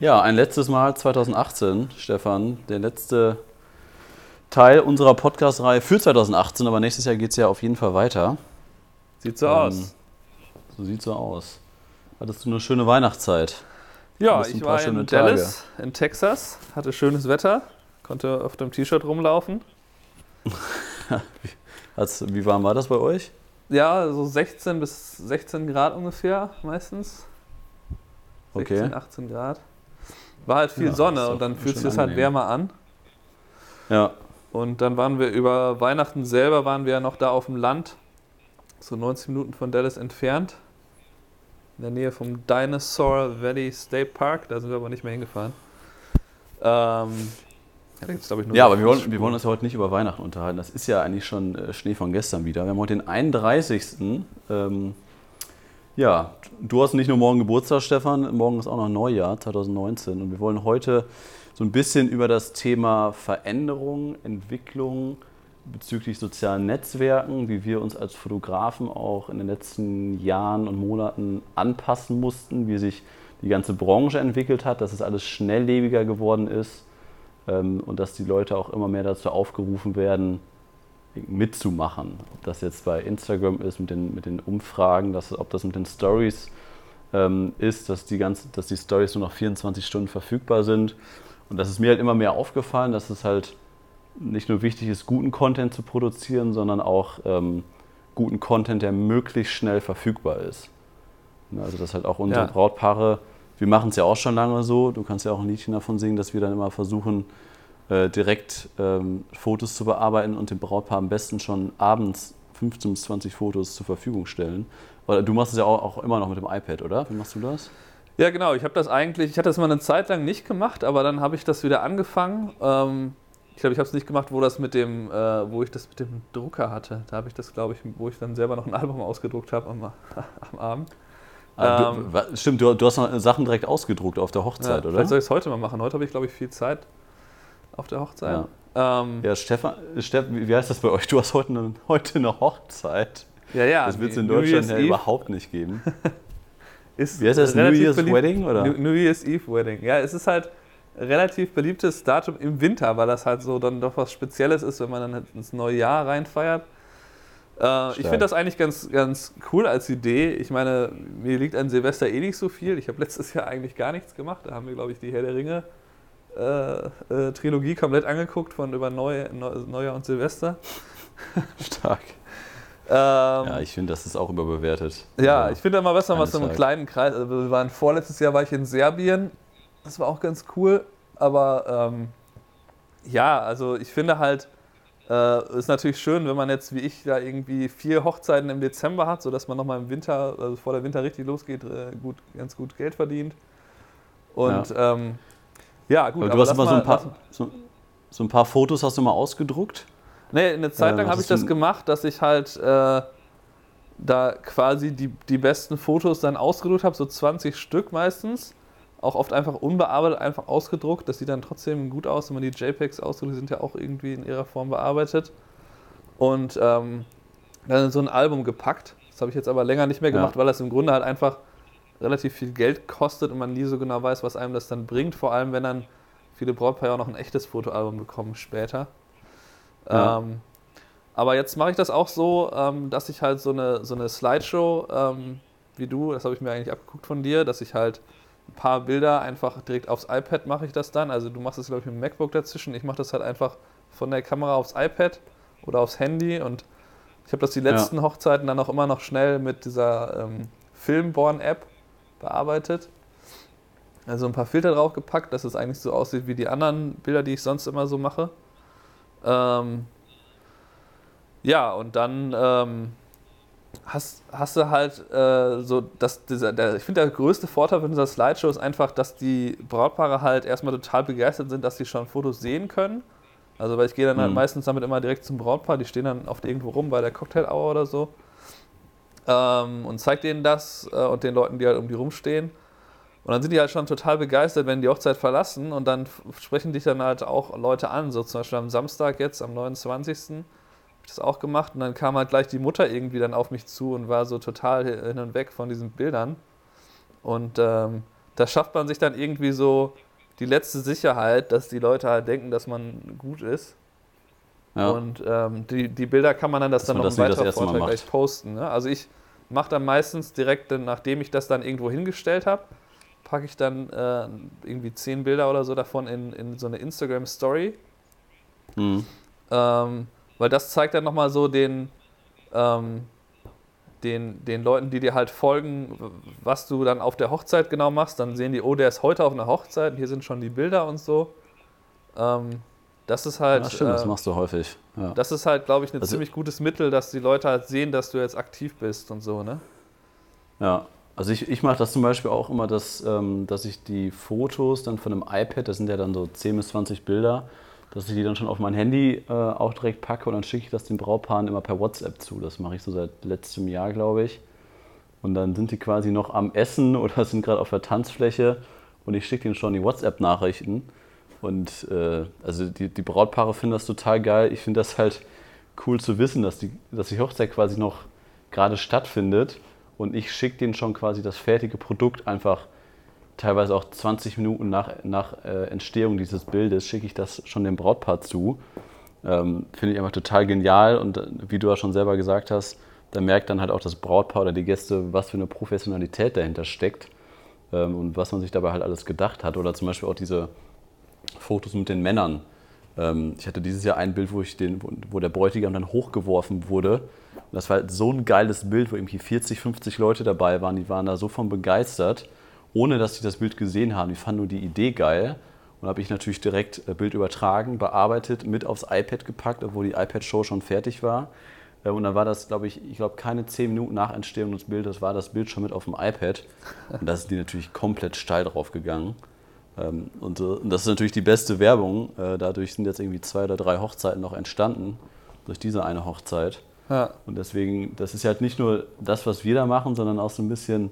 Ja, ein letztes Mal 2018, Stefan. Der letzte Teil unserer Podcast-Reihe für 2018, aber nächstes Jahr geht es ja auf jeden Fall weiter. Sieht so ähm, aus. So sieht so aus. Hattest du eine schöne Weihnachtszeit? Ja, ich war in Dallas, Tage. in Texas, hatte schönes Wetter, konnte auf dem T-Shirt rumlaufen. wie warm war das bei euch? Ja, so 16 bis 16 Grad ungefähr meistens. 16, okay. 18 Grad. War halt viel ja, Sonne und dann fühlt sich das halt wärmer an. Ja. Und dann waren wir über Weihnachten selber, waren wir ja noch da auf dem Land, so 90 Minuten von Dallas entfernt. In der Nähe vom Dinosaur Valley State Park, da sind wir aber nicht mehr hingefahren. Ähm, ja, aber wir wollen, wir wollen uns ja heute nicht über Weihnachten unterhalten. Das ist ja eigentlich schon äh, Schnee von gestern wieder. Wir haben heute den 31. Ähm, ja, du hast nicht nur morgen Geburtstag, Stefan, morgen ist auch noch Neujahr 2019 und wir wollen heute so ein bisschen über das Thema Veränderung, Entwicklung bezüglich sozialen Netzwerken, wie wir uns als Fotografen auch in den letzten Jahren und Monaten anpassen mussten, wie sich die ganze Branche entwickelt hat, dass es alles schnelllebiger geworden ist ähm, und dass die Leute auch immer mehr dazu aufgerufen werden, mitzumachen. Ob das jetzt bei Instagram ist mit den, mit den Umfragen, dass, ob das mit den Stories ähm, ist, dass die, ganze, dass die Stories nur noch 24 Stunden verfügbar sind. Und das ist mir halt immer mehr aufgefallen, dass es halt nicht nur wichtig ist, guten Content zu produzieren, sondern auch ähm, guten Content, der möglichst schnell verfügbar ist. Also dass halt auch unsere ja. Brautpaare wir machen es ja auch schon lange so. Du kannst ja auch ein Liedchen davon singen, dass wir dann immer versuchen, äh, direkt ähm, Fotos zu bearbeiten und dem Brautpaar am besten schon abends 15 bis 20 Fotos zur Verfügung stellen. Oder du machst es ja auch, auch immer noch mit dem iPad, oder? Wie machst du das? Ja, genau. Ich habe das eigentlich, ich hatte das mal eine Zeit lang nicht gemacht, aber dann habe ich das wieder angefangen. Ähm, ich glaube, ich habe es nicht gemacht, wo das mit dem, äh, wo ich das mit dem Drucker hatte. Da habe ich das, glaube ich, wo ich dann selber noch ein Album ausgedruckt habe am, am Abend. Ah, ähm, du, stimmt, du, du, hast noch Sachen direkt ausgedruckt auf der Hochzeit, ja, oder? Vielleicht soll ich es heute mal machen. Heute habe ich, glaube ich, viel Zeit auf der Hochzeit. Ja, ähm, ja Stefan, Steff, wie heißt das bei euch? Du hast heute eine, heute eine Hochzeit. Ja, ja. Das wird es in Deutschland ja überhaupt nicht geben. ist wie heißt das? New Year's beliebt, Wedding? Oder? New, Year's Eve Wedding. Ja, es ist halt relativ beliebtes Datum im Winter, weil das halt so dann doch was Spezielles ist, wenn man dann ins neue Jahr reinfeiert. Äh, ich finde das eigentlich ganz, ganz cool als Idee. Ich meine, mir liegt an Silvester eh nicht so viel. Ich habe letztes Jahr eigentlich gar nichts gemacht. Da haben wir, glaube ich, die Herr der Ringe äh, äh, Trilogie komplett angeguckt von über Neu, Neujahr und Silvester. Stark. ähm, ja, ich finde, das ist auch überbewertet. Ja, also, ich finde immer besser, was so einen kleinen Kreis. Also wir waren vorletztes Jahr war ich in Serbien. Das war auch ganz cool. Aber ähm, ja, also ich finde halt, äh, ist natürlich schön, wenn man jetzt wie ich da irgendwie vier Hochzeiten im Dezember hat, sodass man nochmal im Winter, also vor der Winter richtig losgeht, äh, gut, ganz gut Geld verdient. Und ja, ähm, ja gut. Aber du hast mal so ein, paar, so, so, ein paar Fotos hast du mal ausgedruckt? Nee, eine Zeit lang äh, habe ich das gemacht, dass ich halt äh, da quasi die, die besten Fotos dann ausgedruckt habe, so 20 Stück meistens auch oft einfach unbearbeitet, einfach ausgedruckt. Das sieht dann trotzdem gut aus, wenn man die JPEGs ausdruckt, die sind ja auch irgendwie in ihrer Form bearbeitet. Und ähm, dann in so ein Album gepackt. Das habe ich jetzt aber länger nicht mehr gemacht, ja. weil das im Grunde halt einfach relativ viel Geld kostet und man nie so genau weiß, was einem das dann bringt. Vor allem, wenn dann viele Brautpaare auch noch ein echtes Fotoalbum bekommen später. Ja. Ähm, aber jetzt mache ich das auch so, ähm, dass ich halt so eine, so eine Slideshow ähm, wie du, das habe ich mir eigentlich abgeguckt von dir, dass ich halt ein paar Bilder einfach direkt aufs iPad mache ich das dann. Also du machst es, glaube ich, mit dem MacBook dazwischen. Ich mache das halt einfach von der Kamera aufs iPad oder aufs Handy und ich habe das die letzten ja. Hochzeiten dann auch immer noch schnell mit dieser ähm, Filmborn-App bearbeitet. Also ein paar Filter draufgepackt, dass es eigentlich so aussieht wie die anderen Bilder, die ich sonst immer so mache. Ähm, ja, und dann ähm, hast, hast du halt äh, so, dass dieser, der, ich finde, der größte Vorteil von dieser Slideshow ist einfach, dass die Brautpaare halt erstmal total begeistert sind, dass sie schon Fotos sehen können. Also, weil ich gehe dann halt mhm. meistens damit immer direkt zum Brautpaar, die stehen dann oft irgendwo rum bei der Cocktail Hour oder so ähm, und zeig denen das äh, und den Leuten, die halt um die rumstehen. Und dann sind die halt schon total begeistert, wenn die Hochzeit verlassen und dann sprechen dich dann halt auch Leute an, so zum Beispiel am Samstag jetzt, am 29 das auch gemacht und dann kam halt gleich die Mutter irgendwie dann auf mich zu und war so total hin und weg von diesen Bildern. Und ähm, da schafft man sich dann irgendwie so die letzte Sicherheit, dass die Leute halt denken, dass man gut ist. Ja. Und ähm, die, die Bilder kann man dann das dass dann noch im weiteren Vortrag gleich posten. Ne? Also ich mache dann meistens direkt, nachdem ich das dann irgendwo hingestellt habe, packe ich dann äh, irgendwie zehn Bilder oder so davon in, in so eine Instagram Story. Mhm. Ähm, weil das zeigt dann nochmal so den, ähm, den, den Leuten, die dir halt folgen, was du dann auf der Hochzeit genau machst. Dann sehen die, oh, der ist heute auf einer Hochzeit, hier sind schon die Bilder und so. Ähm, das ist halt. Ja, stimmt, äh, das machst du häufig. Ja. Das ist halt, glaube ich, ein also, ziemlich gutes Mittel, dass die Leute halt sehen, dass du jetzt aktiv bist und so, ne? Ja, also ich, ich mache das zum Beispiel auch immer, dass, ähm, dass ich die Fotos dann von einem iPad, das sind ja dann so 10 bis 20 Bilder, dass ich die dann schon auf mein Handy äh, auch direkt packe und dann schicke ich das den Braupaaren immer per WhatsApp zu. Das mache ich so seit letztem Jahr, glaube ich. Und dann sind die quasi noch am Essen oder sind gerade auf der Tanzfläche und ich schicke ihnen schon die WhatsApp-Nachrichten. Und äh, also die, die Brautpaare finden das total geil. Ich finde das halt cool zu wissen, dass die, dass die Hochzeit quasi noch gerade stattfindet und ich schicke denen schon quasi das fertige Produkt einfach teilweise auch 20 Minuten nach, nach äh, Entstehung dieses Bildes schicke ich das schon dem Brautpaar zu. Ähm, Finde ich einfach total genial und äh, wie du ja schon selber gesagt hast, da merkt dann halt auch das Brautpaar oder die Gäste, was für eine Professionalität dahinter steckt ähm, und was man sich dabei halt alles gedacht hat. Oder zum Beispiel auch diese Fotos mit den Männern. Ähm, ich hatte dieses Jahr ein Bild, wo, ich den, wo der Bräutigam dann hochgeworfen wurde. Und das war halt so ein geiles Bild, wo irgendwie 40, 50 Leute dabei waren, die waren da so von begeistert ohne dass sie das Bild gesehen haben. Die fanden nur die Idee geil. Und habe ich natürlich direkt äh, Bild übertragen, bearbeitet, mit aufs iPad gepackt, obwohl die iPad-Show schon fertig war. Äh, und dann war das, glaube ich, ich glaube, keine zehn Minuten nach Entstehung des Bildes war das Bild schon mit auf dem iPad. Und da sind die natürlich komplett steil drauf gegangen. Ähm, und, das ist natürlich die beste Werbung. Äh, dadurch sind jetzt irgendwie zwei oder drei Hochzeiten noch entstanden, durch diese eine Hochzeit. Ja. Und deswegen, das ist halt nicht nur das, was wir da machen, sondern auch so ein bisschen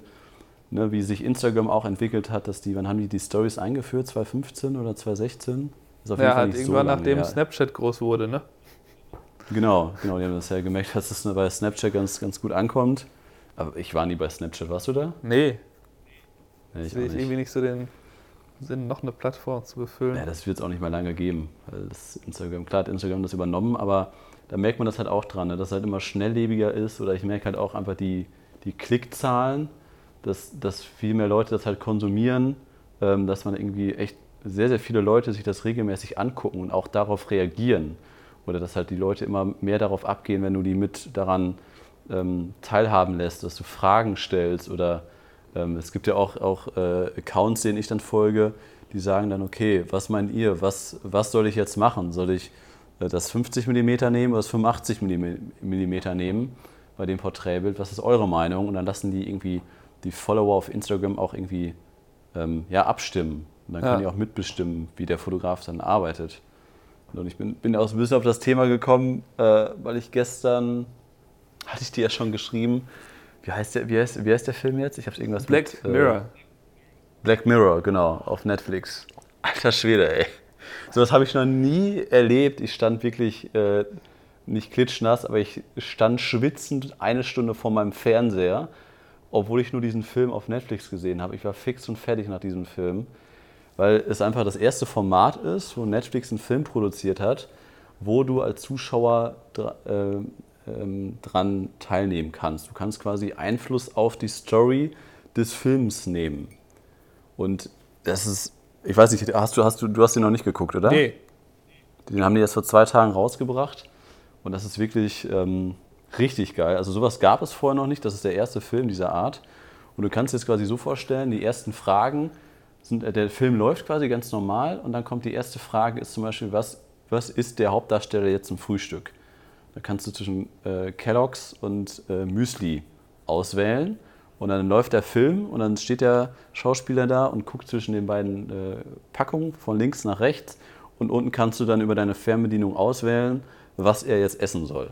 ne, wie sich Instagram auch entwickelt hat, dass die, wann haben die die Stories eingeführt? 2015 oder 2016? Ist auf jeden ja, Fall halt irgendwann so nachdem Snapchat groß wurde, ne? Genau, genau, die haben das ja gemerkt, dass es bei Snapchat ganz, ganz gut ankommt. Aber ich war nie bei Snapchat, warst du da? Nee. nee ich sehe ich irgendwie nicht so den Sinn, noch eine Plattform zu befüllen. Ja, das wird es auch nicht mehr lange geben. Instagram, klar hat Instagram das übernommen, aber da merkt man das halt auch dran, ne, dass es halt immer schnelllebiger ist oder ich merke halt auch einfach die, die Klickzahlen dass, dass viel mehr Leute das halt konsumieren, ähm, dass man irgendwie echt sehr, sehr viele Leute sich das regelmäßig angucken und auch darauf reagieren. Oder dass halt die Leute immer mehr darauf abgehen, wenn du die mit daran ähm, teilhaben lässt, dass du Fragen stellst. Oder es gibt ja auch, auch äh, Accounts, denen ich dann folge, die sagen dann, okay, was meint ihr, was, was soll ich jetzt machen? Soll ich äh, das 50 mm nehmen oder das 85 mm nehmen bei dem Porträtbild? Was ist eure Meinung? Und dann lassen die irgendwie die Follower auf Instagram auch irgendwie ähm, ja, abstimmen. Und dann ja. können die auch mitbestimmen, wie der Fotograf dann arbeitet. Und ich bin, bin auch ein bisschen auf das Thema gekommen, äh, weil ich gestern, hatte ich dir ja schon geschrieben, wie heißt der, wie heißt, wie heißt der Film jetzt? Ich habe irgendwas Black mit, äh, Mirror. Black Mirror, genau, auf Netflix. Alter Schwede, ey. So was habe ich noch nie erlebt. Ich stand wirklich äh, nicht klitschnass, aber ich stand schwitzend eine Stunde vor meinem Fernseher obwohl ich nur diesen Film auf Netflix gesehen habe. Ich war fix und fertig nach diesem Film, weil es einfach das erste Format ist, wo Netflix einen Film produziert hat, wo du als Zuschauer äh, ähm, dran teilnehmen kannst. Du kannst quasi Einfluss auf die Story des Films nehmen. Und das ist, ich weiß nicht, hast du, hast du, du hast den noch nicht geguckt, oder? Nee. Den haben die jetzt vor zwei Tagen rausgebracht. Und das ist wirklich, ähm, Richtig geil. Also sowas gab es vorher noch nicht. Das ist der erste Film dieser Art. Und du kannst dir das quasi so vorstellen, die ersten Fragen sind, äh, der Film läuft quasi ganz normal und dann kommt die erste Frage, ist zum Beispiel, was, was ist der Hauptdarsteller jetzt zum Frühstück? Da kannst du zwischen äh, Kellogg's und äh, Müsli auswählen und dann läuft der Film und dann steht der Schauspieler da und guckt zwischen den beiden äh, Packungen von links nach rechts und unten kannst du dann über deine Fernbedienung auswählen, was er jetzt essen soll.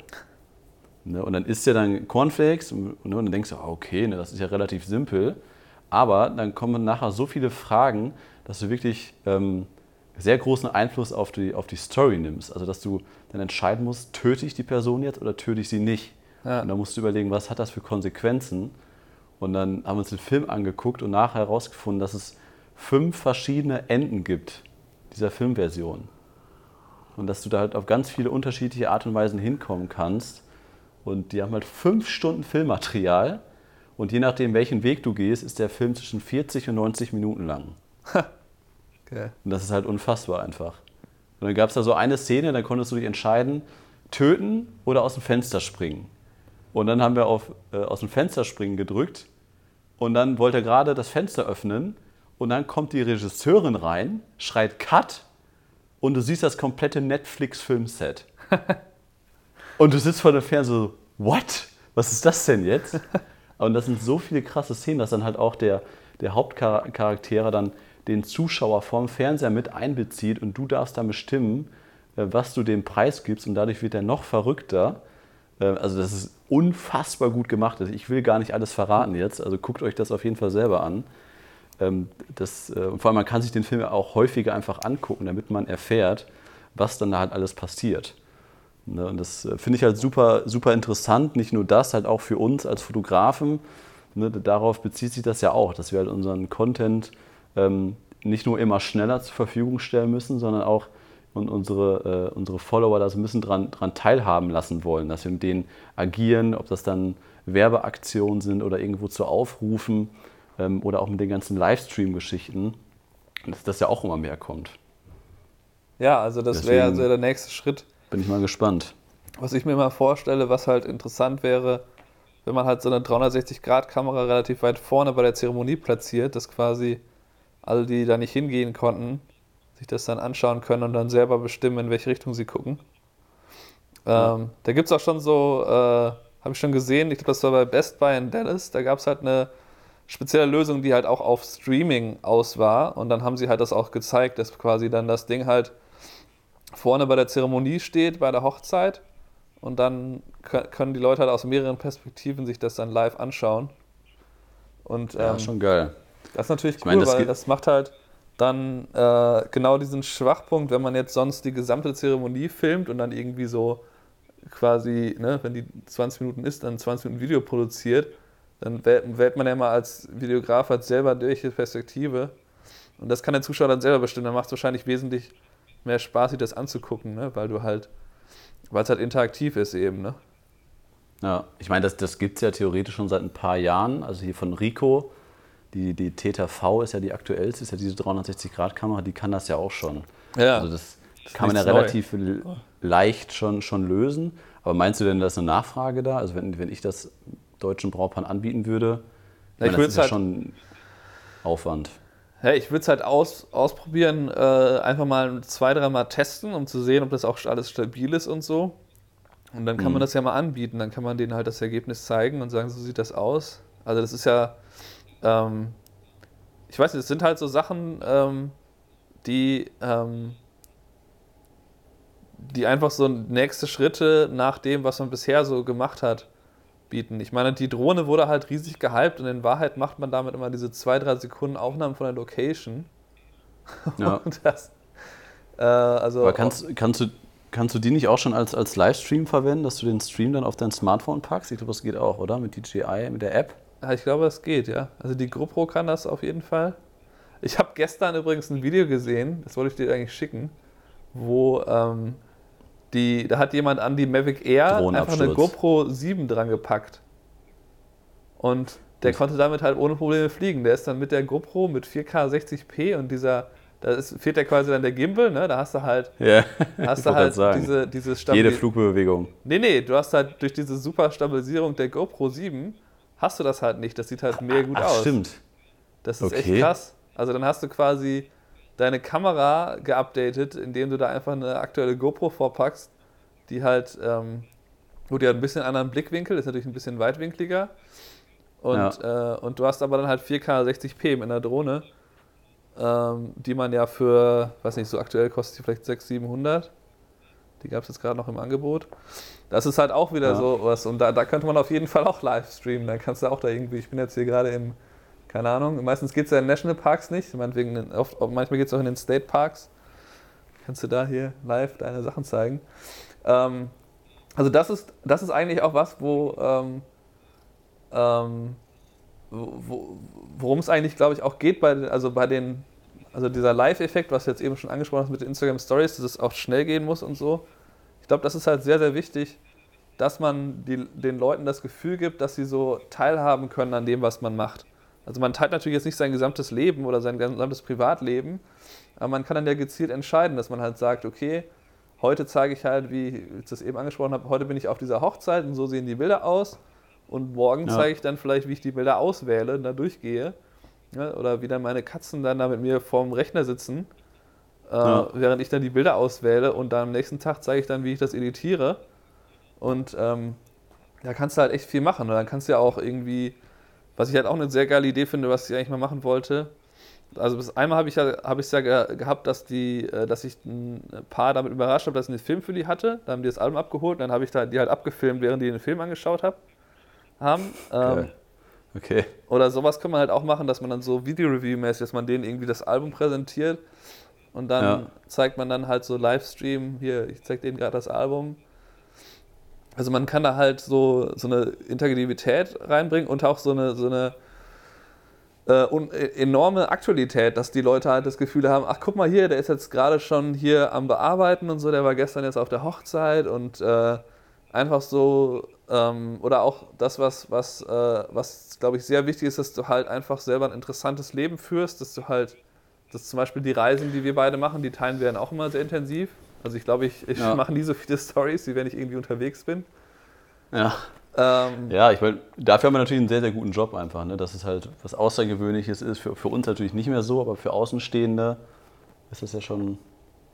Ne? Und dann isst er dann Cornflakes und, ne? und dann denkst du, ah, okay, ne, das ist ja relativ simpel. Aber dann kommen nachher so viele Fragen, dass du wirklich ähm, sehr großen Einfluss auf die, auf die Story nimmst. Also dass du dann entscheiden musst, töte ich die Person jetzt oder töte ich sie nicht. Ja. Und dann musst du überlegen, was hat das für Konsequenzen. Und dann haben wir uns den Film angeguckt und nachher herausgefunden, dass es fünf verschiedene Enden gibt, dieser Filmversion. Und dass du da halt auf ganz viele unterschiedliche Art und Weisen hinkommen kannst. Und die haben halt fünf Stunden Filmmaterial. Und je nachdem, welchen Weg du gehst, ist der Film zwischen 40 und 90 Minuten lang. Okay. Und das ist halt unfassbar einfach. Und dann gab es da so eine Szene, da konntest du dich entscheiden, töten oder aus dem Fenster springen. Und dann haben wir auf äh, aus dem Fenster springen gedrückt. Und dann wollte er gerade das Fenster öffnen. Und dann kommt die Regisseurin rein, schreit Cut. Und du siehst das komplette Netflix-Filmset. und du sitzt vor dem Fernseher so, what? Was ist das denn jetzt? Und das sind so viele krasse Szenen, dass dann halt auch der, der Hauptcharaktere dann den Zuschauer vorm Fernseher mit einbezieht und du darfst dann bestimmen, äh, was du dem Preis gibst und dadurch wird er noch verrückter. Äh, also das ist unfassbar gut gemacht. Also ich will gar nicht alles verraten jetzt, also guckt euch das auf jeden Fall selber an. Ähm, das, äh, vor allem man kann sich den Film auch häufiger einfach angucken, damit man erfährt, was dann da halt alles passiert. Ne, und das finde ich halt super, super interessant. Nicht nur das, halt auch für uns als Fotografen. Ne, darauf bezieht sich das ja auch, dass wir halt unseren Content ähm, nicht nur immer schneller zur Verfügung stellen müssen, sondern auch und unsere, äh, unsere Follower da so ein bisschen dran, dran teilhaben lassen wollen, dass wir mit denen agieren, ob das dann Werbeaktionen sind oder irgendwo zu Aufrufen ähm, oder auch mit den ganzen Livestream-Geschichten, dass das ja auch immer mehr kommt. Ja, also das wäre also der nächste Schritt. Bin ich mal gespannt. Was ich mir mal vorstelle, was halt interessant wäre, wenn man halt so eine 360-Grad-Kamera relativ weit vorne bei der Zeremonie platziert, dass quasi alle, die da nicht hingehen konnten, sich das dann anschauen können und dann selber bestimmen, in welche Richtung sie gucken. Ähm, Da gibt es auch schon so, äh, habe ich schon gesehen, ich glaube, das war bei Best Buy in Dallas, da gab es halt eine spezielle Lösung, die halt auch auf Streaming aus war und dann haben sie halt das auch gezeigt, dass quasi dann das Ding halt vorne bei der Zeremonie steht, bei der Hochzeit und dann können die Leute halt aus mehreren Perspektiven sich das dann live anschauen. Und, ähm, ja, schon geil. Das ist natürlich ich cool, meine, das weil das macht halt dann äh, genau diesen Schwachpunkt, wenn man jetzt sonst die gesamte Zeremonie filmt und dann irgendwie so quasi, ne, wenn die 20 Minuten ist, dann 20 Minuten Video produziert, dann wählt, wählt man ja mal als Videograf halt selber durch die Perspektive. Und das kann der Zuschauer dann selber bestimmen. Dann macht es wahrscheinlich wesentlich mehr Spaß, sich das anzugucken, ne? weil du halt, weil es halt interaktiv ist eben, ne? Ja, ich meine, das, das gibt es ja theoretisch schon seit ein paar Jahren. Also hier von Rico, die, die Theta V ist ja die aktuellste, ist ja diese 360-Grad-Kamera, die kann das ja auch schon. Ja. Also das, das kann man ja relativ neu. leicht schon, schon lösen. Aber meinst du denn, da ist eine Nachfrage da? Also wenn, wenn ich das deutschen Brautpaaren anbieten würde, ja, meine, das ist ja halt, schon Aufwand. Ja, ich würde es halt aus, ausprobieren, äh, einfach mal zwei, dreimal testen, um zu sehen, ob das auch alles stabil ist und so. Und dann kann mhm. man das ja mal anbieten. Dann kann man denen halt das Ergebnis zeigen und sagen, so sieht das aus. Also das ist ja, ähm, ich weiß nicht, es sind halt so Sachen, ähm, die, ähm, die einfach so nächste Schritte nach dem, was man bisher so gemacht hat, bieten. Ich meine, die Drohne wurde halt riesig gehypt und in Wahrheit macht man damit immer diese zwei, drei Sekunden Aufnahmen von der Location. Ja. Das, äh, also Aber kannst, kannst, du, kannst du die nicht auch schon als, als Livestream verwenden, dass du den Stream dann auf dein Smartphone packst? Ich glaube, das geht auch, oder? Mit DJI, mit der App? Ich glaube, das geht, ja. Also die GoPro kann das auf jeden Fall. Ich habe gestern übrigens ein Video gesehen, das wollte ich dir eigentlich schicken, wo ähm, die, da hat jemand an die Mavic Air einfach eine GoPro 7 dran gepackt. Und der hm. konnte damit halt ohne Probleme fliegen. Der ist dann mit der GoPro mit 4K 60p und dieser, da ist, fehlt ja quasi dann der Gimbal, ne? Da hast du halt, ja, hast du halt diese, diese Jede Flugbewegung. Nee, nee, du hast halt durch diese super Stabilisierung der GoPro 7 hast du das halt nicht. Das sieht halt mega gut Ach, aus. Stimmt. Das ist okay. echt krass. Also dann hast du quasi deine Kamera geupdatet, indem du da einfach eine aktuelle GoPro vorpackst, die halt, ähm, gut, die hat ein bisschen anderen Blickwinkel, ist natürlich ein bisschen weitwinkliger. Und, ja. äh, und du hast aber dann halt 4K 60p mit einer Drohne, ähm, die man ja für, weiß nicht, so aktuell kostet die vielleicht 600, 700. Die gab es jetzt gerade noch im Angebot. Das ist halt auch wieder ja. so was. Und da, da könnte man auf jeden Fall auch live streamen. Dann kannst du auch da irgendwie, ich bin jetzt hier gerade im, keine Ahnung, meistens geht es ja in Nationalparks nicht. Meinetwegen oft, manchmal geht es auch in den State Parks. Kannst du da hier live deine Sachen zeigen. Ähm, also das ist, das ist eigentlich auch was, wo, ähm, ähm, worum es eigentlich, glaube ich, auch geht bei, also bei den, also dieser Live-Effekt, was du jetzt eben schon angesprochen hast mit Instagram Stories, dass es auch schnell gehen muss und so. Ich glaube, das ist halt sehr, sehr wichtig, dass man die, den Leuten das Gefühl gibt, dass sie so teilhaben können an dem, was man macht. Also man teilt natürlich jetzt nicht sein gesamtes Leben oder sein gesamtes Privatleben, aber man kann dann ja gezielt entscheiden, dass man halt sagt, okay, heute zeige ich halt, wie ich das eben angesprochen habe, heute bin ich auf dieser Hochzeit und so sehen die Bilder aus. Und morgen ja. zeige ich dann vielleicht, wie ich die Bilder auswähle und da durchgehe. Ja, oder wie dann meine Katzen dann da mit mir vorm Rechner sitzen, äh, ja. während ich dann die Bilder auswähle und dann am nächsten Tag zeige ich dann, wie ich das editiere. Und ähm, da kannst du halt echt viel machen. Und dann kannst du ja auch irgendwie, was ich halt auch eine sehr geile Idee finde, was ich eigentlich mal machen wollte. Also bis einmal habe ich ja, hab ja gehabt, dass, die, äh, dass ich ein Paar damit überrascht habe, dass ich einen Film für die hatte. Dann haben die das Album abgeholt und dann habe ich da die halt abgefilmt, während die den Film angeschaut habe haben. Ähm, okay. Oder sowas kann man halt auch machen, dass man dann so Video-Review-mäßig, dass man denen irgendwie das Album präsentiert und dann ja. zeigt man dann halt so Livestream, hier, ich zeig denen gerade das Album. Also man kann da halt so, so eine Integrität reinbringen und auch so eine, so eine äh, enorme Aktualität, dass die Leute halt das Gefühl haben, ach guck mal hier, der ist jetzt gerade schon hier am Bearbeiten und so, der war gestern jetzt auf der Hochzeit und äh, einfach so ähm, oder auch das, was, was, äh, was glaube ich, sehr wichtig ist, dass du halt einfach selber ein interessantes Leben führst, dass du halt, dass zum Beispiel die Reisen, die wir beide machen, die teilen wir dann auch immer sehr intensiv. Also ich glaube, ich, ich ja. mache nie so viele Stories, wie wenn ich irgendwie unterwegs bin. Ja. Ähm, ja, ich meine, dafür haben wir natürlich einen sehr, sehr guten Job einfach. Ne? Dass es halt was Außergewöhnliches ist. Für, für uns natürlich nicht mehr so, aber für Außenstehende ist das ja schon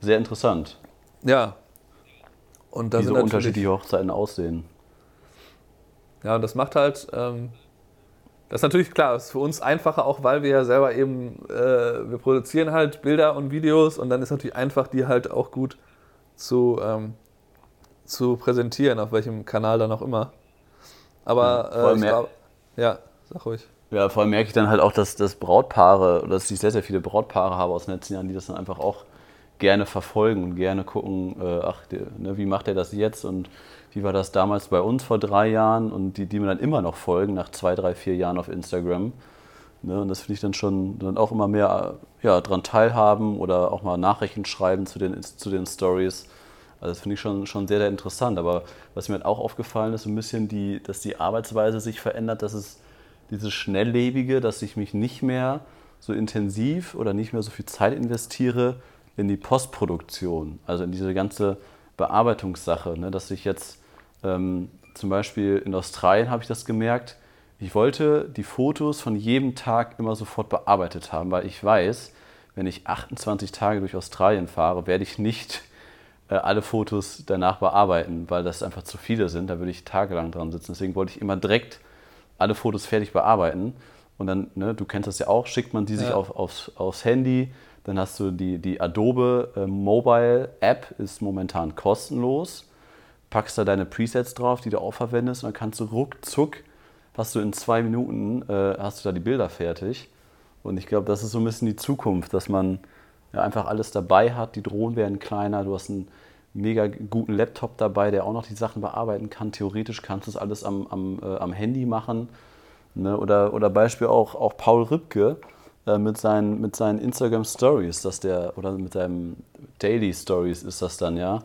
sehr interessant. Ja. Und da wie so unterschiedliche Hochzeiten aussehen. Ja, und das macht halt, ähm, das ist natürlich klar, ist für uns einfacher, auch weil wir ja selber eben, äh, wir produzieren halt Bilder und Videos und dann ist natürlich einfach, die halt auch gut zu, ähm, zu präsentieren, auf welchem Kanal dann auch immer. Aber ja, äh, glaub, ja, sag ruhig. Ja, vor allem merke ich dann halt auch, dass, dass Brautpaare, oder dass ich sehr, sehr viele Brautpaare habe aus den letzten Jahren, die das dann einfach auch gerne verfolgen und gerne gucken, äh, ach, die, ne, wie macht er das jetzt und wie war das damals bei uns vor drei Jahren und die, die mir dann immer noch folgen, nach zwei, drei, vier Jahren auf Instagram. Ne, und das finde ich dann schon dann auch immer mehr ja, daran teilhaben oder auch mal Nachrichten schreiben zu den, zu den Stories. Also das finde ich schon, schon sehr, sehr interessant. Aber was mir halt auch aufgefallen ist, ein bisschen, die, dass die Arbeitsweise sich verändert, dass es dieses Schnelllebige, dass ich mich nicht mehr so intensiv oder nicht mehr so viel Zeit investiere in die Postproduktion, also in diese ganze Bearbeitungssache, ne, dass ich jetzt ähm, zum Beispiel in Australien habe ich das gemerkt. Ich wollte die Fotos von jedem Tag immer sofort bearbeitet haben, weil ich weiß, wenn ich 28 Tage durch Australien fahre, werde ich nicht äh, alle Fotos danach bearbeiten, weil das einfach zu viele sind. Da würde ich tagelang dran sitzen. Deswegen wollte ich immer direkt alle Fotos fertig bearbeiten. Und dann, ne, du kennst das ja auch, schickt man die sich auf, aufs, aufs Handy. Dann hast du die, die Adobe äh, Mobile App, ist momentan kostenlos packst da deine Presets drauf, die du auch verwendest und dann kannst du ruckzuck, hast du in zwei Minuten, äh, hast du da die Bilder fertig. Und ich glaube, das ist so ein bisschen die Zukunft, dass man ja, einfach alles dabei hat. Die Drohnen werden kleiner, du hast einen mega guten Laptop dabei, der auch noch die Sachen bearbeiten kann. Theoretisch kannst du es alles am, am, äh, am Handy machen. Ne? Oder, oder Beispiel auch, auch Paul Rübke äh, mit, seinen, mit seinen Instagram Stories, dass der, oder mit seinem Daily Stories ist das dann, ja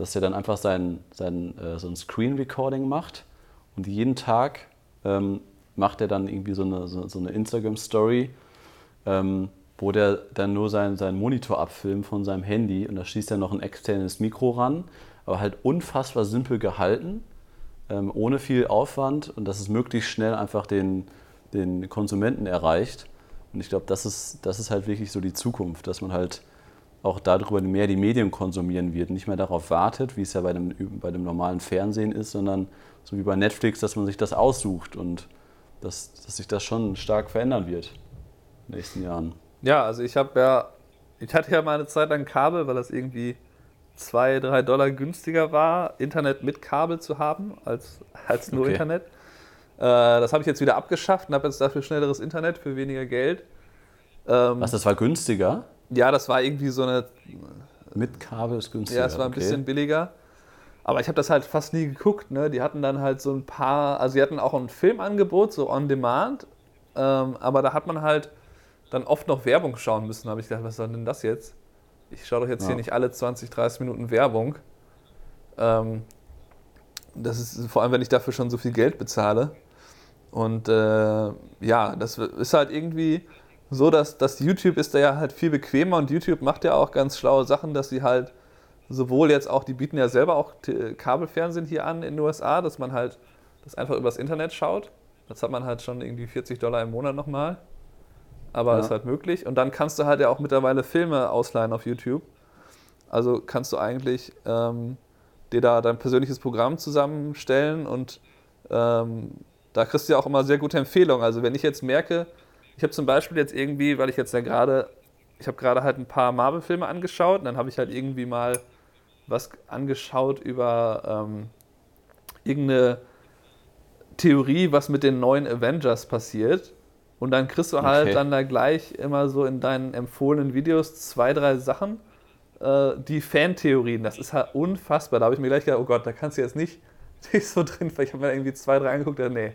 dass er dann einfach sein, sein, äh, so ein Screen Recording macht und jeden Tag ähm, macht er dann irgendwie so eine, so, so eine Instagram-Story, ähm, wo der dann nur seinen, seinen Monitor abfilmt von seinem Handy und da schließt er noch ein externes Mikro ran, aber halt unfassbar simpel gehalten, ähm, ohne viel Aufwand und dass es möglichst schnell einfach den, den Konsumenten erreicht. Und ich glaube, das ist, das ist halt wirklich so die Zukunft, dass man halt auch darüber mehr die Medien konsumieren wird, nicht mehr darauf wartet, wie es ja bei dem, bei dem normalen Fernsehen ist, sondern so wie bei Netflix, dass man sich das aussucht und dass, dass sich das schon stark verändern wird in den nächsten Jahren. Ja, also ich habe ja, ich hatte ja mal eine Zeit lang Kabel, weil das irgendwie zwei, drei Dollar günstiger war, Internet mit Kabel zu haben, als, als nur okay. Internet. Äh, das habe ich jetzt wieder abgeschafft und habe jetzt dafür schnelleres Internet für weniger Geld. Ähm, Was, das war günstiger? Ja, das war irgendwie so eine. Mit Kabel ist günstiger. Ja, es war ein okay. bisschen billiger. Aber ich habe das halt fast nie geguckt. Ne? Die hatten dann halt so ein paar, also die hatten auch ein Filmangebot, so on demand, Ähm, aber da hat man halt dann oft noch Werbung schauen müssen. Da habe ich gedacht, was soll denn das jetzt? Ich schaue doch jetzt ja. hier nicht alle 20, 30 Minuten Werbung. Ähm, das ist vor allem, wenn ich dafür schon so viel Geld bezahle. Und äh, ja, das ist halt irgendwie so, dass, dass YouTube ist da ja halt viel bequemer und YouTube macht ja auch ganz schlaue Sachen, dass sie halt sowohl jetzt auch, die bieten ja selber auch Kabelfernsehen hier an in den USA, dass man halt das einfach übers Internet schaut. Das hat man halt schon irgendwie 40 Dollar im Monat nochmal. Aber ja. ist halt möglich. Und dann kannst du halt ja auch mittlerweile Filme ausleihen auf YouTube. Also kannst du eigentlich ähm, dir da dein persönliches Programm zusammenstellen und ähm, da kriegst du ja auch immer sehr gute Empfehlungen. Also wenn ich jetzt merke, ich habe zum Beispiel jetzt irgendwie, weil ich jetzt ja gerade, ich habe gerade halt ein paar Marvel-Filme angeschaut und dann habe ich halt irgendwie mal was angeschaut über ähm, irgendeine Theorie, was mit den neuen Avengers passiert. Und dann kriegst du halt okay. dann da gleich immer so in deinen empfohlenen Videos zwei, drei Sachen. Äh, die Fantheorien, das ist halt unfassbar. Da habe ich mir gleich gedacht, oh Gott, da kannst du jetzt nicht, nicht so drin, weil ich habe mir irgendwie zwei, drei angeguckt, ja, nee,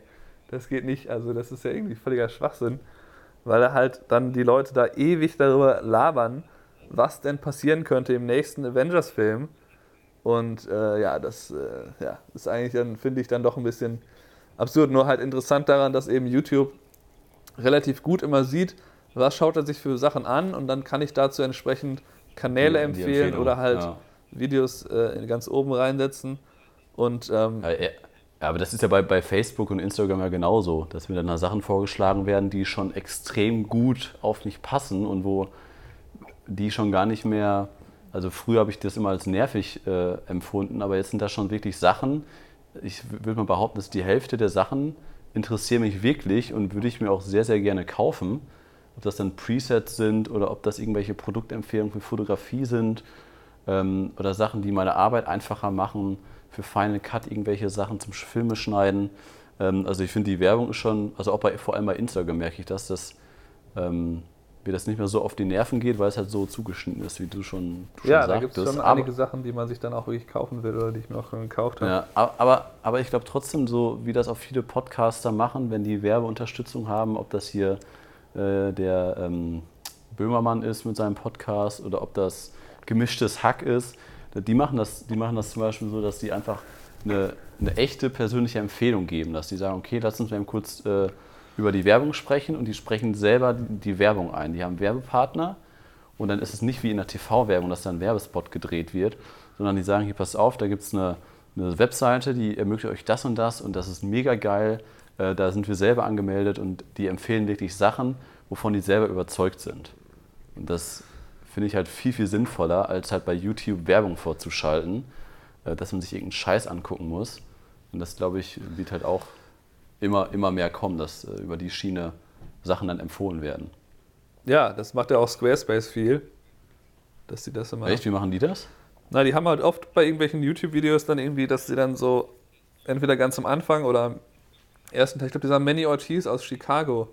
das geht nicht. Also das ist ja irgendwie völliger Schwachsinn. Weil halt dann die Leute da ewig darüber labern, was denn passieren könnte im nächsten Avengers-Film. Und äh, ja, das äh, ja, ist eigentlich dann, finde ich, dann doch ein bisschen absurd. Nur halt interessant daran, dass eben YouTube relativ gut immer sieht, was schaut er sich für Sachen an und dann kann ich dazu entsprechend Kanäle die, empfehlen oder halt ja. Videos äh, ganz oben reinsetzen. Und, ähm, ja, ja, aber das ist ja bei, bei Facebook und Instagram ja genauso, dass mir dann da Sachen vorgeschlagen werden, die schon extrem gut auf mich passen und wo die schon gar nicht mehr also früher habe ich das immer als nervig äh, empfunden, aber jetzt sind das schon wirklich Sachen. Ich würde mal behaupten, dass die Hälfte der Sachen interessieren mich wirklich und würde ich mir auch sehr, sehr gerne kaufen. Ob das dann Presets sind oder ob das irgendwelche Produktempfehlungen für Fotografie sind ähm, oder Sachen, die meine Arbeit einfacher machen, für Final Cut irgendwelche Sachen zum Filme schneiden. Ähm, also ich finde die Werbung ist schon, also auch bei, vor allem bei Instagram merke ich das, dass ähm, mir das nicht mehr so auf die Nerven geht, weil es halt so zugeschnitten ist, wie du schon, du ja, schon da gibt es schon einige Sachen, die man sich dann auch wirklich kaufen will oder die ich mir auch schon gekauft habe. Ja, aber, aber ich glaube trotzdem so, wie das auch viele Podcaster machen, wenn die Werbeunterstützung haben, ob das hier äh, der ähm, Böhmermann ist mit seinem Podcast oder ob das gemischtes Hack ist, die machen das, die machen das zum Beispiel so, dass die einfach eine, eine echte persönliche Empfehlung geben, dass die sagen, okay, lass uns mal kurz... Äh, über die Werbung sprechen und die sprechen selber die Werbung ein. Die haben Werbepartner und dann ist es nicht wie in der TV-Werbung, dass da ein Werbespot gedreht wird, sondern die sagen, hier pass auf, da gibt es eine, eine Webseite, die ermöglicht euch das und das und das ist mega geil. Äh, da sind wir selber angemeldet und die empfehlen wirklich Sachen, wovon die selber überzeugt sind. Und das finde ich halt viel, viel sinnvoller, als halt bei YouTube Werbung vorzuschalten, äh, dass man sich irgendeinen Scheiß angucken muss. Und das, glaube ich, wird halt auch immer, immer mehr kommen, dass äh, über die Schiene Sachen dann empfohlen werden. Ja, das macht ja auch Squarespace viel. Dass sie das immer. Echt? Wie machen die das? Na, die haben halt oft bei irgendwelchen YouTube-Videos dann irgendwie, dass sie dann so entweder ganz am Anfang oder am ersten Teil, ich glaube, dieser Manny Ortiz aus Chicago,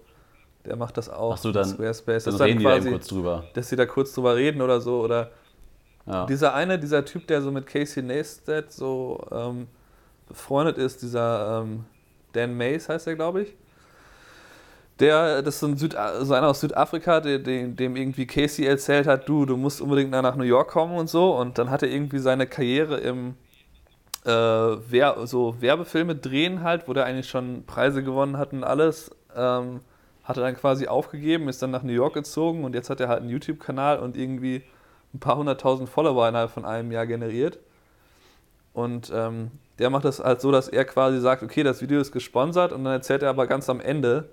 der macht das auch. Ach so, dann, Squarespace. dann das reden quasi, die kurz drüber. Dass sie da kurz drüber reden oder so. Oder ja. dieser eine, dieser Typ, der so mit Casey Neistat so ähm, befreundet ist, dieser ähm, Dan Mays heißt er, glaube ich. Der, das ist so ein, Süd, so einer aus Südafrika, der, dem, dem irgendwie Casey erzählt hat, du, du musst unbedingt nach New York kommen und so. Und dann hat er irgendwie seine Karriere im äh, Wer so Werbefilme drehen halt, wo der eigentlich schon Preise gewonnen hat und alles. Ähm, hat er dann quasi aufgegeben, ist dann nach New York gezogen und jetzt hat er halt einen YouTube-Kanal und irgendwie ein paar hunderttausend Follower innerhalb von einem Jahr generiert. Und ähm, der macht das halt so, dass er quasi sagt, okay, das Video ist gesponsert und dann erzählt er aber ganz am Ende,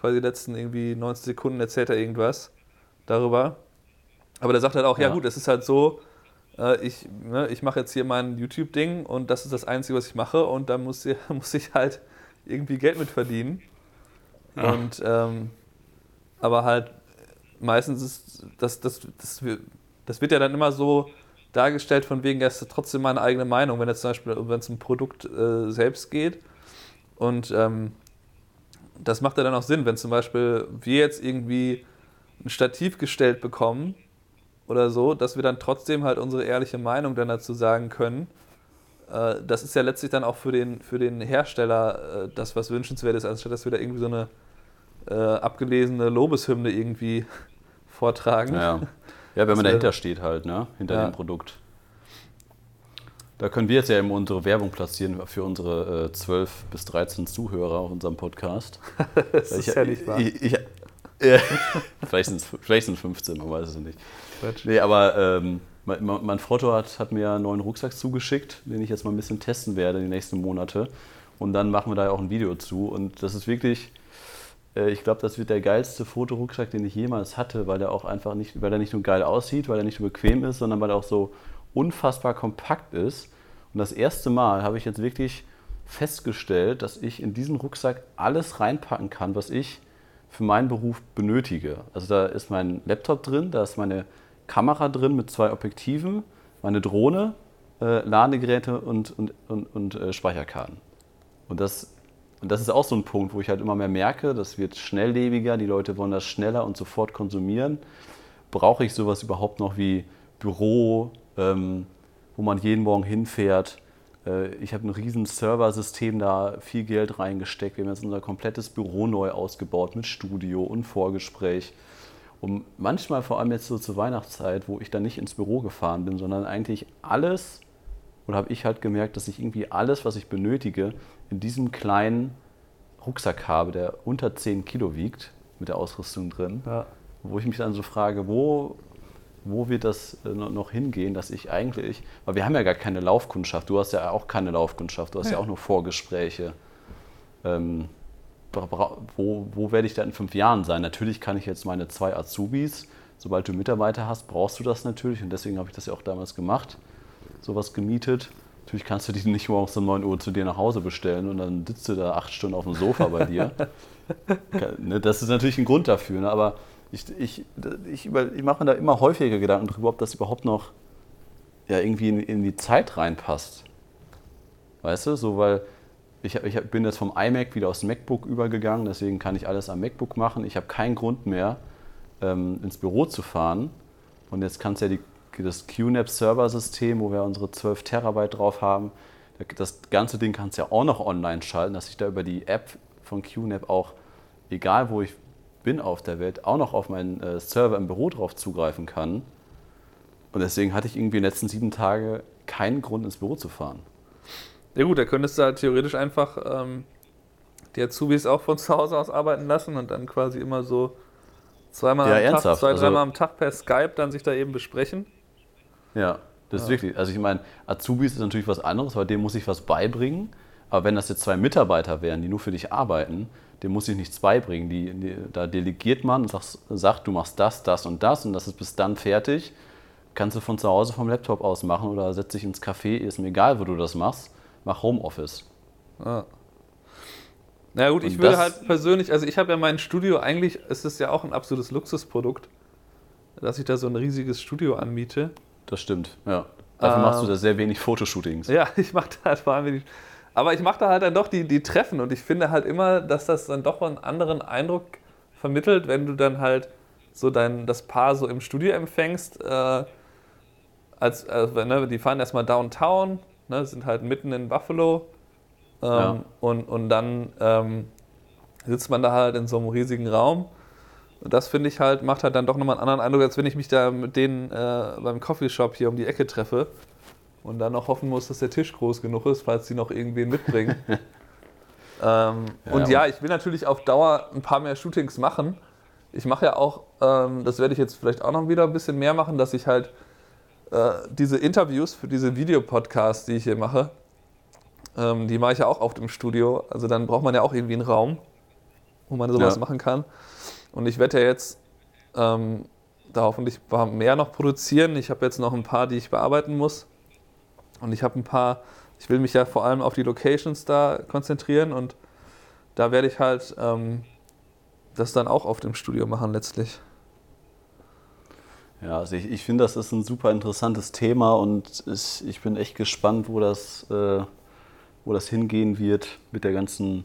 quasi die letzten irgendwie 90 Sekunden erzählt er irgendwas darüber. Aber der sagt halt auch, ja, ja gut, es ist halt so, äh, ich, ne, ich mache jetzt hier mein YouTube-Ding und das ist das Einzige, was ich mache und da muss, muss ich halt irgendwie Geld mit verdienen. Ja. Und ähm, aber halt meistens ist das, das, das, das wird ja dann immer so dargestellt, von wegen, es ist trotzdem meine eigene Meinung, wenn es zum Beispiel wenn es um Produkt äh, selbst geht. Und ähm, das macht ja dann auch Sinn, wenn zum Beispiel wir jetzt irgendwie ein Stativ gestellt bekommen oder so, dass wir dann trotzdem halt unsere ehrliche Meinung dann dazu sagen können. Äh, das ist ja letztlich dann auch für den, für den Hersteller äh, das, was wünschenswert ist, anstatt dass wir da irgendwie so eine äh, abgelesene Lobeshymne irgendwie vortragen. Ja, ja wenn man dahinter steht halt, ne? hinter ja. dem Produkt. Da können wir jetzt ja eben unsere Werbung platzieren für unsere äh, 12 bis 13 Zuhörer auf unserem Podcast. das ist ich, ja nicht wahr. Ich, ich, vielleicht sind es 15, man weiß es nicht. Quatsch. Nee, aber ähm, mein, mein Frotto hat, hat mir einen neuen Rucksack zugeschickt, den ich jetzt mal ein bisschen testen werde die nächsten Monate. Und dann machen wir da ja auch ein Video zu. Und das ist wirklich, ich glaube, das wird der geilste Fotorucksack, den ich jemals hatte, weil der auch einfach nicht, weil er nicht nur geil aussieht, weil er nicht nur bequem ist, sondern weil er auch so unfassbar kompakt ist. Und das erste Mal habe ich jetzt wirklich festgestellt, dass ich in diesen Rucksack alles reinpacken kann, was ich für meinen Beruf benötige. Also da ist mein Laptop drin, da ist meine Kamera drin mit zwei Objektiven, meine Drohne, äh, Ladegeräte und, und, und, und äh, Speicherkarten. Und das, und das ist auch so ein Punkt, wo ich halt immer mehr merke, das wird schnelllebiger, die Leute wollen das schneller und sofort konsumieren. Brauche ich sowas überhaupt noch wie Büro, ähm, wo man jeden Morgen hinfährt? Äh, ich habe ein riesen Serversystem da, viel Geld reingesteckt. Wir haben jetzt unser komplettes Büro neu ausgebaut mit Studio und Vorgespräch. Und manchmal, vor allem jetzt so zur Weihnachtszeit, wo ich dann nicht ins Büro gefahren bin, sondern eigentlich alles, oder habe ich halt gemerkt, dass ich irgendwie alles, was ich benötige, in diesem kleinen Rucksack habe, der unter 10 Kilo wiegt, mit der Ausrüstung drin. Ja. Wo ich mich dann so frage, wo, wo wird das äh, noch hingehen, dass ich eigentlich, weil wir haben ja gar keine Laufkundschaft, du hast ja auch keine Laufkundschaft, du hast ja, ja auch nur Vorgespräche. Ähm, wo, wo werde ich da in fünf Jahren sein? Natürlich kann ich jetzt meine zwei Azubis, sobald du Mitarbeiter hast, brauchst du das natürlich und deswegen habe ich das ja auch damals gemacht, sowas gemietet. Natürlich kannst du die nicht morgens um 9 Uhr zu dir nach Hause bestellen und dann sitzt du da acht Stunden auf dem Sofa bei dir. Ne, das ist natürlich ein Grund dafür, ne? aber ich, ich, ich, ich mache mir da immer häufiger Gedanken darüber, ob das überhaupt noch ja, irgendwie in, in die Zeit reinpasst. Weißt du, so weil ich, ich bin jetzt vom iMac wieder aufs MacBook übergegangen, deswegen kann ich alles am MacBook machen. Ich habe keinen Grund mehr, ähm, ins Büro zu fahren. Und jetzt kannst du ja die, das QNAP-Server-System, wo wir unsere 12 Terabyte drauf haben, das ganze Ding kannst du ja auch noch online schalten, dass ich da über die App von QNAP auch, egal wo ich bin auf der Welt, auch noch auf meinen äh, Server im Büro drauf zugreifen kann. Und deswegen hatte ich irgendwie in den letzten sieben Tagen keinen Grund, ins Büro zu fahren. Ja gut, da könntest du halt theoretisch einfach ähm, die Azubis auch von zu Hause aus arbeiten lassen und dann quasi immer so zweimal ja, am ernsthaft? Tag, zwei, also, am Tag per Skype dann sich da eben besprechen. Ja, das ja. ist wirklich. Also ich meine, Azubis ist natürlich was anderes, weil dem muss ich was beibringen. Aber wenn das jetzt zwei Mitarbeiter wären, die nur für dich arbeiten, dem muss ich nichts beibringen. Die, die, da delegiert man und sagt, sagt, du machst das, das und das und das ist bis dann fertig. Kannst du von zu Hause vom Laptop aus machen oder setz dich ins Café, ist mir egal, wo du das machst mach Homeoffice. Ah. Na gut, ich würde halt persönlich, also ich habe ja mein Studio, eigentlich ist es ja auch ein absolutes Luxusprodukt, dass ich da so ein riesiges Studio anmiete. Das stimmt, ja. Dafür ähm, machst du da sehr wenig Fotoshootings. Ja, ich mache da halt vor allem wenig. Aber ich mache da halt dann doch die, die Treffen und ich finde halt immer, dass das dann doch einen anderen Eindruck vermittelt, wenn du dann halt so dein, das Paar so im Studio empfängst. Äh, als, äh, ne, die fahren erstmal downtown, ne, sind halt mitten in Buffalo. Ähm, ja. und, und dann ähm, sitzt man da halt in so einem riesigen Raum. Und das finde ich halt, macht halt dann doch nochmal einen anderen Eindruck, als wenn ich mich da mit denen äh, beim Coffeeshop hier um die Ecke treffe und dann noch hoffen muss, dass der Tisch groß genug ist, falls sie noch irgendwen mitbringen. ähm, ja, und ja, ich will natürlich auf Dauer ein paar mehr Shootings machen. Ich mache ja auch, ähm, das werde ich jetzt vielleicht auch noch wieder ein bisschen mehr machen, dass ich halt äh, diese Interviews für diese Videopodcasts, die ich hier mache, ähm, die mache ich ja auch oft im Studio. Also dann braucht man ja auch irgendwie einen Raum, wo man sowas ja. machen kann. Und ich werde ja jetzt ähm, da hoffentlich mehr noch produzieren. Ich habe jetzt noch ein paar, die ich bearbeiten muss. Und ich habe ein paar, ich will mich ja vor allem auf die Locations da konzentrieren und da werde ich halt ähm, das dann auch oft im Studio machen letztlich. Ja, also ich, ich finde, das ist ein super interessantes Thema und ich, ich bin echt gespannt, wo das, äh, wo das hingehen wird mit der ganzen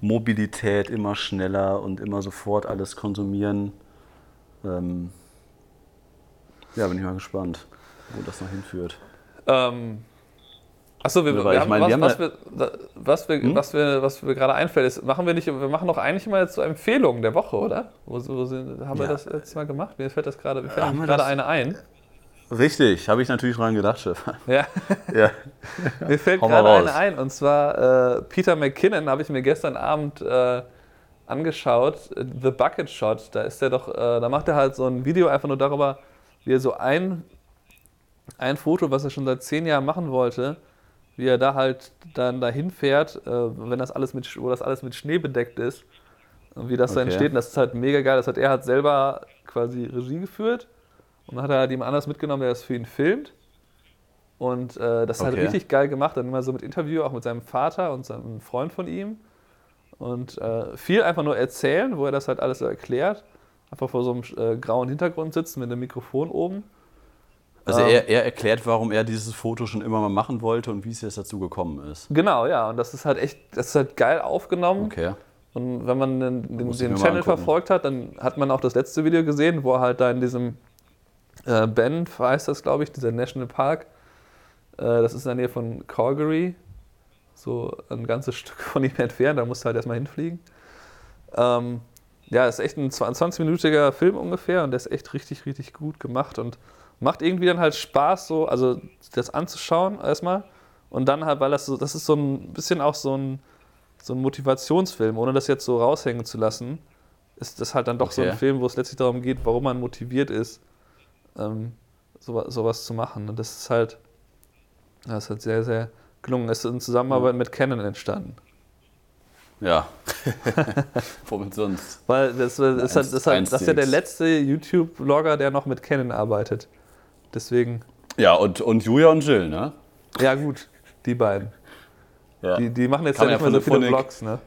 Mobilität, immer schneller und immer sofort alles konsumieren. Ähm, ja, bin ich mal gespannt, wo das noch hinführt. Ähm, Achso, wir, wir, haben, was, was, wir, was, wir, hm? was, wir, was wir gerade einfällt, ist, machen wir nicht, wir machen doch eigentlich mal jetzt so Empfehlungen der Woche, oder? Wo, wo sind, haben ja. wir das jetzt mal gemacht? Mir fällt das gerade, mir fällt gerade eine ein. Richtig, habe ich natürlich dran gedacht, Stefan. Ja. ja. mir fällt gerade eine ein, und zwar äh, Peter McKinnon habe ich mir gestern Abend äh, angeschaut, The Bucket Shot. Da ist er doch, äh, da macht er halt so ein Video einfach nur darüber, wie er so ein, ein Foto, was er schon seit zehn Jahren machen wollte, wie er da halt dann dahin fährt, äh, wenn das alles mit, wo das alles mit Schnee bedeckt ist und wie das okay. da entsteht. Und das ist halt mega geil. Das hat er hat selber quasi Regie geführt und dann hat er halt jemand anders mitgenommen, der das für ihn filmt. Und äh, das okay. halt richtig geil gemacht. Dann immer so mit Interview, auch mit seinem Vater und seinem Freund von ihm. Und äh, viel einfach nur erzählen, wo er das halt alles erklärt. Einfach vor so einem äh, grauen Hintergrund sitzen mit einem Mikrofon oben. Also er, er, erklärt, warum er dieses Foto schon immer mal machen wollte und wie es jetzt dazu gekommen ist. Genau, ja. Und das ist halt echt, das ist halt geil aufgenommen. Okay. Und wenn man den, den, den Channel verfolgt hat, dann hat man auch das letzte Video gesehen, wo er halt da in diesem äh, Bend, heißt das, glaube ich, dieser National Park. Äh, das ist in der Nähe von Calgary. So ein ganzes Stück von ihm entfernt, da musst du halt erstmal hinfliegen. Ähm, ja, ist echt ein 20-minütiger Film ungefähr und der ist echt richtig, richtig gut gemacht und macht irgendwie dann halt Spaß, so, also das anzuschauen erstmal. Und dann halt, weil das so, das ist so ein bisschen auch so ein, so ein Motivationsfilm, ohne das jetzt so raushängen zu lassen, ist das halt dann doch okay. so ein Film, wo es letztlich darum geht, warum man motiviert ist, ähm, sowas, sowas zu machen. Und das ist halt, das ist halt sehr, sehr gelungen. Es ist in Zusammenarbeit mit Canon entstanden. Ja. Womit sonst? Weil das, ist, halt, das, halt, das ist ja der letzte YouTube-Blogger, der noch mit Canon arbeitet. Deswegen. Ja, und, und Julia und Jill, ne? Ja, gut, die beiden. Ja. Die, die machen jetzt kann ja nicht mehr so viele Vlogs, ne?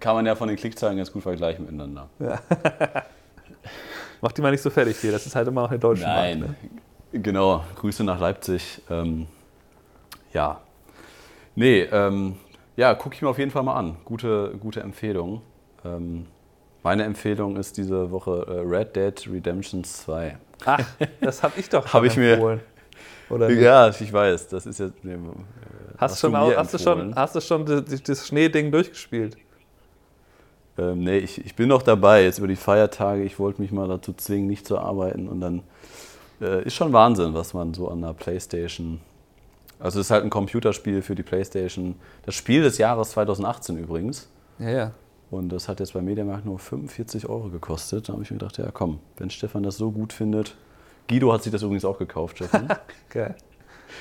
Kann man ja von den Klickzahlen ganz gut vergleichen miteinander. Ja. Mach die mal nicht so fertig hier, das ist halt immer noch der deutsche Nein, Markt, ne? genau. Grüße nach Leipzig. Ähm, ja. Nee, ähm, ja, gucke ich mir auf jeden Fall mal an. Gute, gute Empfehlung. Ähm, meine Empfehlung ist diese Woche äh, Red Dead Redemption 2. Ach, das habe ich doch schon hab ich empfohlen. Mir, Oder ja, ich weiß. Das ist jetzt. Nee, äh, hast, schon, du hast, du schon, hast du schon das Schneeding durchgespielt? Ähm, nee, ich, ich bin noch dabei, jetzt über die Feiertage. Ich wollte mich mal dazu zwingen, nicht zu arbeiten. Und dann äh, ist schon Wahnsinn, was man so an der Playstation. Also, es ist halt ein Computerspiel für die Playstation. Das Spiel des Jahres 2018 übrigens. Ja, ja. Und das hat jetzt bei Mediamarkt nur 45 Euro gekostet. Da habe ich mir gedacht, ja komm, wenn Stefan das so gut findet. Guido hat sich das übrigens auch gekauft, Stefan. Geil.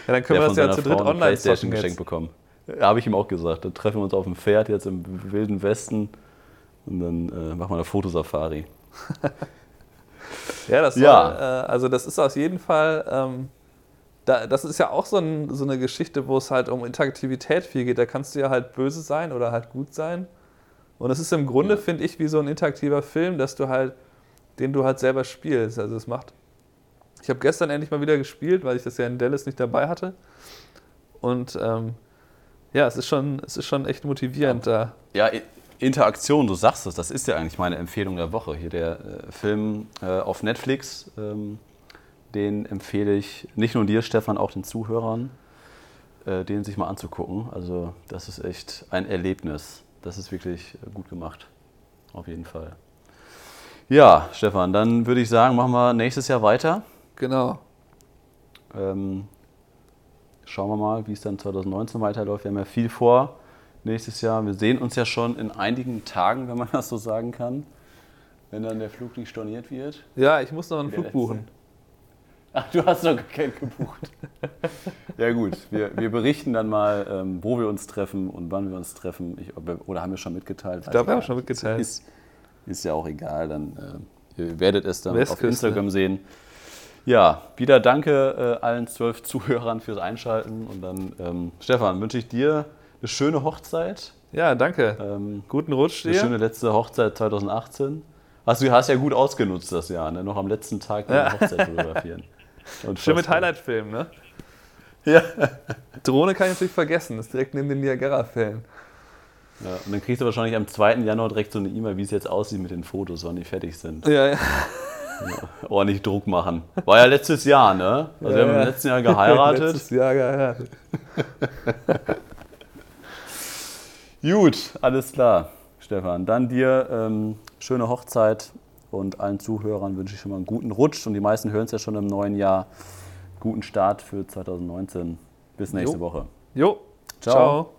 Ja, dann können wir das ja zu dritt online Playstation geschenkt bekommen. Ja, habe ich ihm auch gesagt. Dann treffen wir uns auf dem Pferd jetzt im wilden Westen und dann äh, machen wir eine Fotosafari. ja, das ja. Soll, äh, also das ist auf jeden Fall, ähm, da, das ist ja auch so, ein, so, eine Geschichte, wo es halt um Interaktivität viel geht. Da kannst du ja halt böse sein oder halt gut sein. Und es ist im Grunde, ja. finde ich, wie so ein interaktiver Film, dass du halt, den du halt selber spielst. Also es macht. Ich habe gestern endlich mal wieder gespielt, weil ich das ja in Dallas nicht dabei hatte. Und ähm, ja, es ist schon, es ist schon echt motivierend ja. da. Ja, Interaktion, du sagst es, das ist ja eigentlich meine Empfehlung der Woche. Hier der äh, Film äh, auf Netflix, ähm, den empfehle ich nicht nur dir, Stefan, auch den Zuhörern, äh, den sich mal anzugucken. Also das ist echt ein Erlebnis. Das ist wirklich äh, gut gemacht. Auf jeden Fall. Ja, Stefan, dann würde ich sagen, machen wir nächstes Jahr weiter. Genau. Ähm, schauen wir mal, wie es dann 2019 weiterläuft. Wir haben ja viel vor nächstes Jahr. Wir sehen uns ja schon in einigen Tagen, wenn man das so sagen kann, wenn dann der Flug nicht storniert wird. Ja, ich muss noch einen Flug buchen. Ach, du hast noch keinen gebucht. ja gut, wir, wir berichten dann mal, ähm, wo wir uns treffen und wann wir uns treffen. Ich, oder haben wir schon mitgeteilt? Ich glaube, wir haben schon mitgeteilt. Ist, ist ja auch egal, dann äh, ihr werdet es dann Westküste. auf Instagram sehen. Ja, wieder danke äh, allen zwölf Zuhörern fürs Einschalten und dann, ähm, Stefan, wünsche ich dir eine schöne Hochzeit. Ja, danke. Ähm, Guten Rutsch dir. Eine schöne letzte Hochzeit 2018. Also du hast ja gut ausgenutzt das Jahr, ne? noch am letzten Tag eine ja. Hochzeit fotografieren. Und Schön mit Highlight-Film, ne? Ja. Drohne kann ich natürlich vergessen, das ist direkt neben den Niagara-Fällen. Ja, und dann kriegst du wahrscheinlich am 2. Januar direkt so eine E-Mail, wie es jetzt aussieht mit den Fotos, wann die fertig sind. Ja, ja. Ja, ordentlich Druck machen. War ja letztes Jahr, ne? Also ja, wir haben im letzten Jahr geheiratet. letztes Jahr geheiratet. Gut, alles klar, Stefan. Dann dir ähm, schöne Hochzeit und allen Zuhörern wünsche ich schon mal einen guten Rutsch. Und die meisten hören es ja schon im neuen Jahr. Guten Start für 2019. Bis nächste jo. Woche. Jo. Ciao. Ciao.